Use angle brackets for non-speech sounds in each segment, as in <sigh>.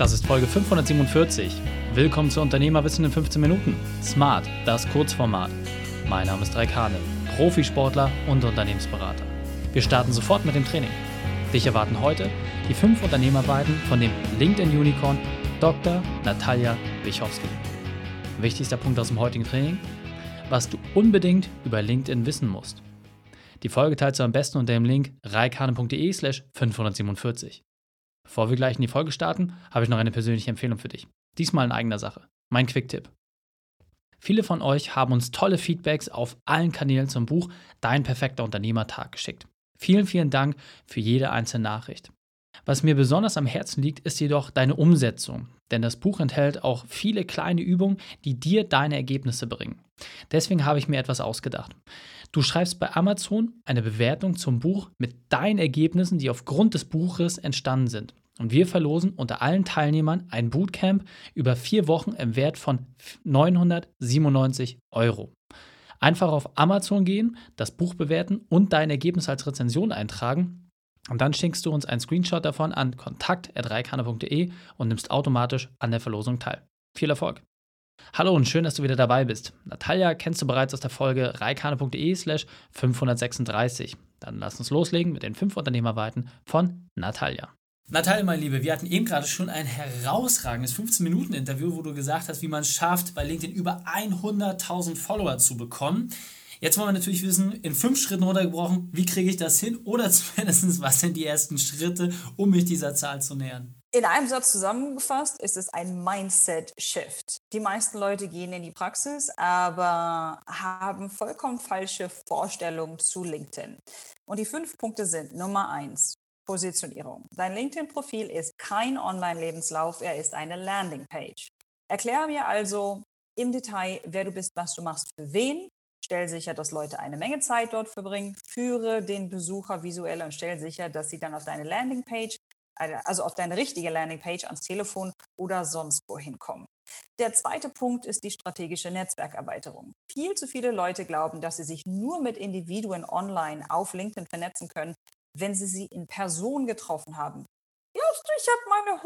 Das ist Folge 547. Willkommen zu Unternehmerwissen in 15 Minuten. Smart, das Kurzformat. Mein Name ist Raik Hane, Profisportler und Unternehmensberater. Wir starten sofort mit dem Training. Dich erwarten heute die fünf Unternehmerweiten von dem LinkedIn-Unicorn Dr. Natalia Bichowski. Wichtigster Punkt aus dem heutigen Training, was du unbedingt über LinkedIn wissen musst. Die Folge teilst du am besten unter dem Link reikane.de slash 547. Bevor wir gleich in die Folge starten, habe ich noch eine persönliche Empfehlung für dich. Diesmal in eigener Sache. Mein Quick-Tipp. Viele von euch haben uns tolle Feedbacks auf allen Kanälen zum Buch Dein perfekter Unternehmertag geschickt. Vielen, vielen Dank für jede einzelne Nachricht. Was mir besonders am Herzen liegt, ist jedoch deine Umsetzung, denn das Buch enthält auch viele kleine Übungen, die dir deine Ergebnisse bringen. Deswegen habe ich mir etwas ausgedacht. Du schreibst bei Amazon eine Bewertung zum Buch mit deinen Ergebnissen, die aufgrund des Buches entstanden sind. Und wir verlosen unter allen Teilnehmern ein Bootcamp über vier Wochen im Wert von 997 Euro. Einfach auf Amazon gehen, das Buch bewerten und dein Ergebnis als Rezension eintragen. Und dann schickst du uns einen Screenshot davon an kontakt.reikane.de und nimmst automatisch an der Verlosung teil. Viel Erfolg! Hallo und schön, dass du wieder dabei bist. Natalia kennst du bereits aus der Folge reikane.de slash 536. Dann lass uns loslegen mit den fünf Unternehmerweiten von Natalia. Natalia, meine Liebe, wir hatten eben gerade schon ein herausragendes 15-Minuten-Interview, wo du gesagt hast, wie man es schafft, bei LinkedIn über 100.000 Follower zu bekommen. Jetzt wollen wir natürlich wissen, in fünf Schritten runtergebrochen, wie kriege ich das hin? Oder <laughs> zumindest, was sind die ersten Schritte, um mich dieser Zahl zu nähern? In einem Satz zusammengefasst ist es ein Mindset-Shift. Die meisten Leute gehen in die Praxis, aber haben vollkommen falsche Vorstellungen zu LinkedIn. Und die fünf Punkte sind Nummer eins, Positionierung. Dein LinkedIn-Profil ist kein Online-Lebenslauf, er ist eine Landingpage. Erkläre mir also im Detail, wer du bist, was du machst, für wen. Stell sicher, dass Leute eine Menge Zeit dort verbringen. Führe den Besucher visuell und stell sicher, dass sie dann auf deine Landingpage, also auf deine richtige Landingpage ans Telefon oder sonst wohin kommen. Der zweite Punkt ist die strategische Netzwerkerweiterung. Viel zu viele Leute glauben, dass sie sich nur mit Individuen online auf LinkedIn vernetzen können, wenn sie sie in Person getroffen haben. Du, ich habe meine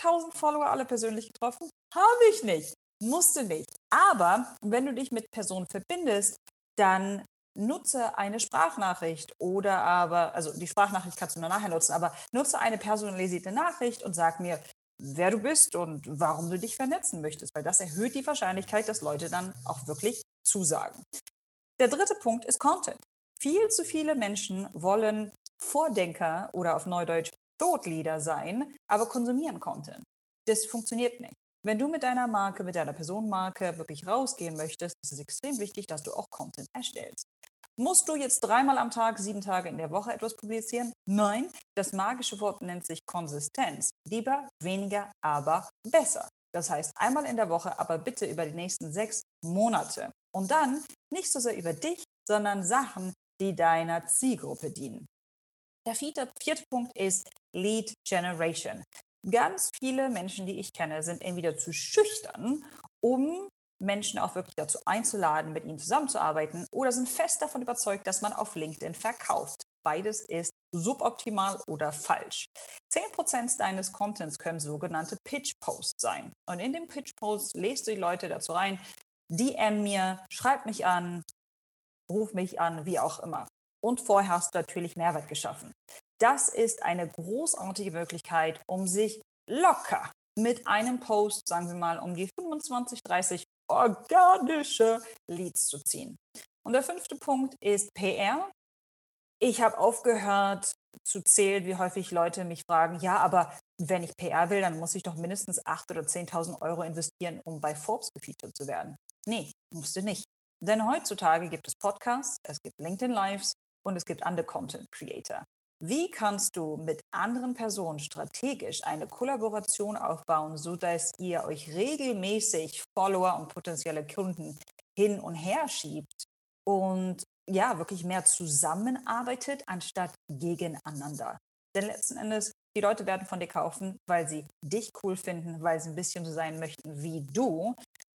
100.000 Follower alle persönlich getroffen? Habe ich nicht. Musste nicht. Aber wenn du dich mit Personen verbindest, dann nutze eine Sprachnachricht oder aber, also die Sprachnachricht kannst du nur nachher nutzen, aber nutze eine personalisierte Nachricht und sag mir, wer du bist und warum du dich vernetzen möchtest, weil das erhöht die Wahrscheinlichkeit, dass Leute dann auch wirklich zusagen. Der dritte Punkt ist Content. Viel zu viele Menschen wollen Vordenker oder auf Neudeutsch Todlieder sein, aber konsumieren Content. Das funktioniert nicht. Wenn du mit deiner Marke, mit deiner Personenmarke wirklich rausgehen möchtest, ist es extrem wichtig, dass du auch Content erstellst. Musst du jetzt dreimal am Tag, sieben Tage in der Woche etwas publizieren? Nein, das magische Wort nennt sich Konsistenz. Lieber, weniger, aber besser. Das heißt, einmal in der Woche, aber bitte über die nächsten sechs Monate. Und dann nicht so sehr über dich, sondern Sachen, die deiner Zielgruppe dienen. Der vierte, Punkt ist Lead Generation. Ganz viele Menschen, die ich kenne, sind entweder zu schüchtern, um Menschen auch wirklich dazu einzuladen, mit ihnen zusammenzuarbeiten, oder sind fest davon überzeugt, dass man auf LinkedIn verkauft. Beides ist suboptimal oder falsch. 10% deines Contents können sogenannte Pitch-Posts sein. Und in dem Pitch-Post lest du die Leute dazu rein, DM mir, schreib mich an, ruf mich an, wie auch immer. Und vorher hast du natürlich Mehrwert geschaffen. Das ist eine großartige Möglichkeit, um sich locker mit einem Post, sagen wir mal, um die 25, 30 organische Leads zu ziehen. Und der fünfte Punkt ist PR. Ich habe aufgehört zu zählen, wie häufig Leute mich fragen, ja, aber wenn ich PR will, dann muss ich doch mindestens 8.000 oder 10.000 Euro investieren, um bei Forbes gefeatured zu werden. Nee, musste nicht. Denn heutzutage gibt es Podcasts, es gibt LinkedIn Lives und es gibt andere Content Creator. Wie kannst du mit anderen Personen strategisch eine Kollaboration aufbauen, sodass ihr euch regelmäßig Follower und potenzielle Kunden hin und her schiebt und ja, wirklich mehr zusammenarbeitet, anstatt gegeneinander? Denn letzten Endes, die Leute werden von dir kaufen, weil sie dich cool finden, weil sie ein bisschen so sein möchten wie du.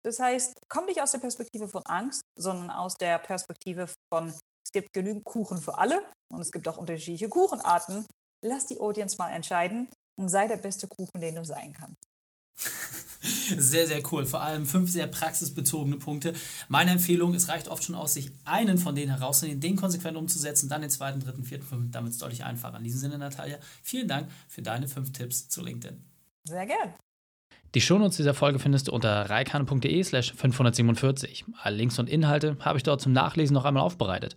Das heißt, komm nicht aus der Perspektive von Angst, sondern aus der Perspektive von, gibt genügend Kuchen für alle und es gibt auch unterschiedliche Kuchenarten. Lass die Audience mal entscheiden und sei der beste Kuchen, den du sein kannst. <laughs> Sehr, sehr cool. Vor allem fünf sehr praxisbezogene Punkte. Meine Empfehlung, es reicht oft schon aus, sich einen von denen herauszunehmen, den konsequent umzusetzen, dann den zweiten, dritten, vierten, fünften, damit es deutlich einfacher. In diesem Sinne, Natalia, vielen Dank für deine fünf Tipps zu LinkedIn. Sehr gern. Die Shownotes dieser Folge findest du unter reikane.de slash 547. Alle Links und Inhalte habe ich dort zum Nachlesen noch einmal aufbereitet.